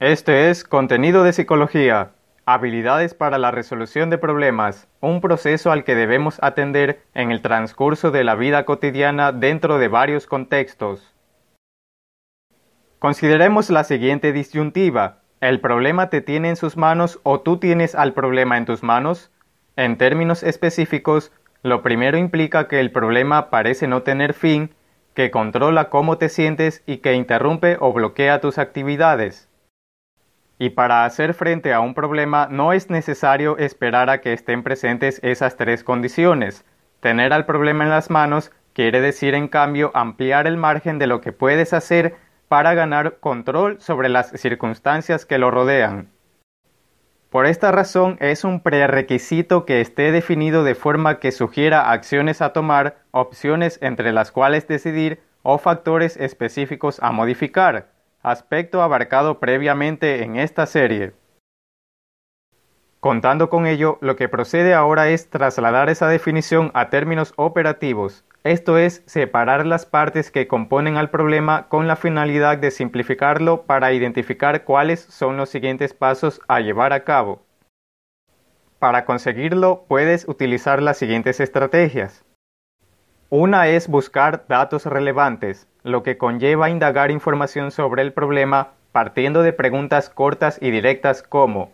Este es Contenido de Psicología, Habilidades para la resolución de problemas, un proceso al que debemos atender en el transcurso de la vida cotidiana dentro de varios contextos. Consideremos la siguiente disyuntiva. ¿El problema te tiene en sus manos o tú tienes al problema en tus manos? En términos específicos, lo primero implica que el problema parece no tener fin, que controla cómo te sientes y que interrumpe o bloquea tus actividades. Y para hacer frente a un problema no es necesario esperar a que estén presentes esas tres condiciones. Tener al problema en las manos quiere decir en cambio ampliar el margen de lo que puedes hacer para ganar control sobre las circunstancias que lo rodean. Por esta razón es un prerequisito que esté definido de forma que sugiera acciones a tomar, opciones entre las cuales decidir o factores específicos a modificar aspecto abarcado previamente en esta serie. Contando con ello, lo que procede ahora es trasladar esa definición a términos operativos, esto es, separar las partes que componen al problema con la finalidad de simplificarlo para identificar cuáles son los siguientes pasos a llevar a cabo. Para conseguirlo, puedes utilizar las siguientes estrategias. Una es buscar datos relevantes, lo que conlleva indagar información sobre el problema partiendo de preguntas cortas y directas como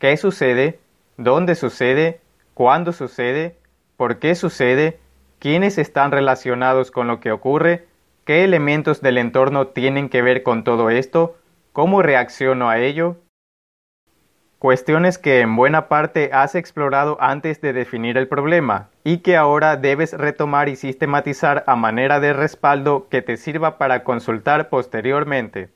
¿qué sucede? ¿dónde sucede? ¿cuándo sucede? ¿por qué sucede? ¿quiénes están relacionados con lo que ocurre? ¿qué elementos del entorno tienen que ver con todo esto? ¿cómo reacciono a ello? Cuestiones que en buena parte has explorado antes de definir el problema y que ahora debes retomar y sistematizar a manera de respaldo que te sirva para consultar posteriormente.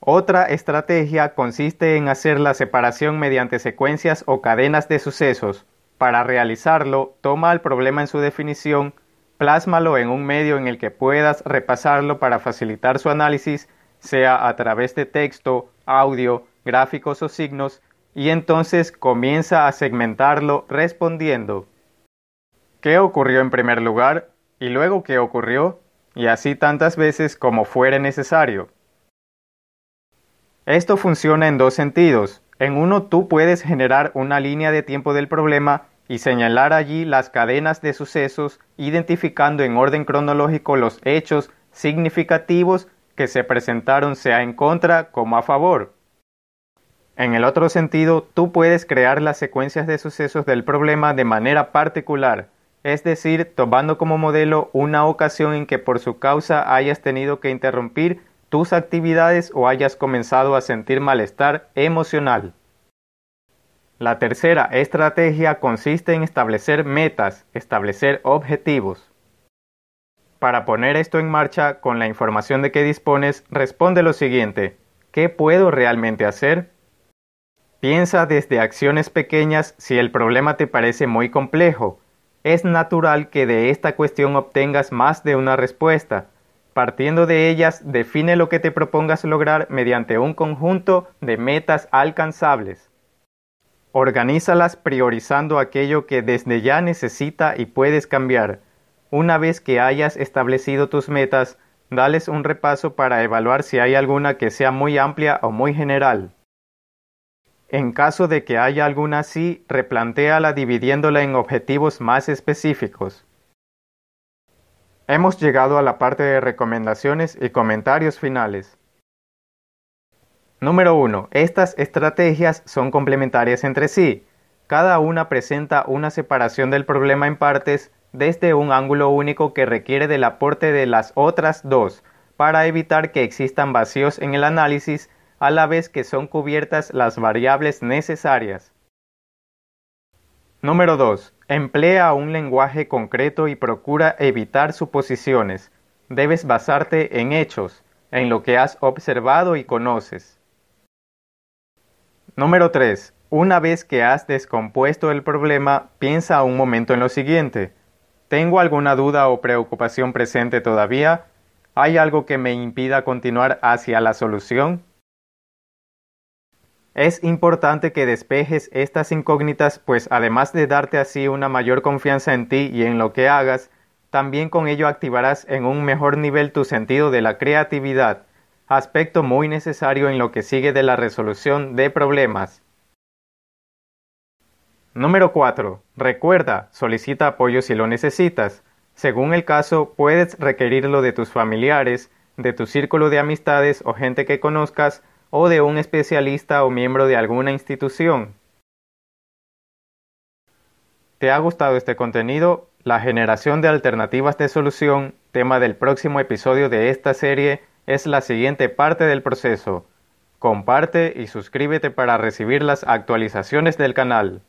Otra estrategia consiste en hacer la separación mediante secuencias o cadenas de sucesos. Para realizarlo, toma el problema en su definición, plásmalo en un medio en el que puedas repasarlo para facilitar su análisis, sea a través de texto, audio, gráficos o signos y entonces comienza a segmentarlo respondiendo ¿qué ocurrió en primer lugar? y luego qué ocurrió y así tantas veces como fuere necesario. Esto funciona en dos sentidos. En uno tú puedes generar una línea de tiempo del problema y señalar allí las cadenas de sucesos identificando en orden cronológico los hechos significativos que se presentaron sea en contra como a favor. En el otro sentido, tú puedes crear las secuencias de sucesos del problema de manera particular, es decir, tomando como modelo una ocasión en que por su causa hayas tenido que interrumpir tus actividades o hayas comenzado a sentir malestar emocional. La tercera estrategia consiste en establecer metas, establecer objetivos. Para poner esto en marcha con la información de que dispones, responde lo siguiente. ¿Qué puedo realmente hacer? Piensa desde acciones pequeñas si el problema te parece muy complejo. Es natural que de esta cuestión obtengas más de una respuesta. Partiendo de ellas, define lo que te propongas lograr mediante un conjunto de metas alcanzables. Organízalas priorizando aquello que desde ya necesita y puedes cambiar. Una vez que hayas establecido tus metas, dales un repaso para evaluar si hay alguna que sea muy amplia o muy general. En caso de que haya alguna así, replantéala dividiéndola en objetivos más específicos. Hemos llegado a la parte de recomendaciones y comentarios finales. Número 1. Estas estrategias son complementarias entre sí. Cada una presenta una separación del problema en partes desde un ángulo único que requiere del aporte de las otras dos para evitar que existan vacíos en el análisis a la vez que son cubiertas las variables necesarias. Número 2. Emplea un lenguaje concreto y procura evitar suposiciones. Debes basarte en hechos, en lo que has observado y conoces. Número 3. Una vez que has descompuesto el problema, piensa un momento en lo siguiente. ¿Tengo alguna duda o preocupación presente todavía? ¿Hay algo que me impida continuar hacia la solución? Es importante que despejes estas incógnitas, pues además de darte así una mayor confianza en ti y en lo que hagas, también con ello activarás en un mejor nivel tu sentido de la creatividad. aspecto muy necesario en lo que sigue de la resolución de problemas. Número 4. Recuerda, solicita apoyo si lo necesitas. Según el caso, puedes requerirlo de tus familiares, de tu círculo de amistades o gente que conozcas, o de un especialista o miembro de alguna institución. ¿Te ha gustado este contenido? La generación de alternativas de solución, tema del próximo episodio de esta serie, es la siguiente parte del proceso. Comparte y suscríbete para recibir las actualizaciones del canal.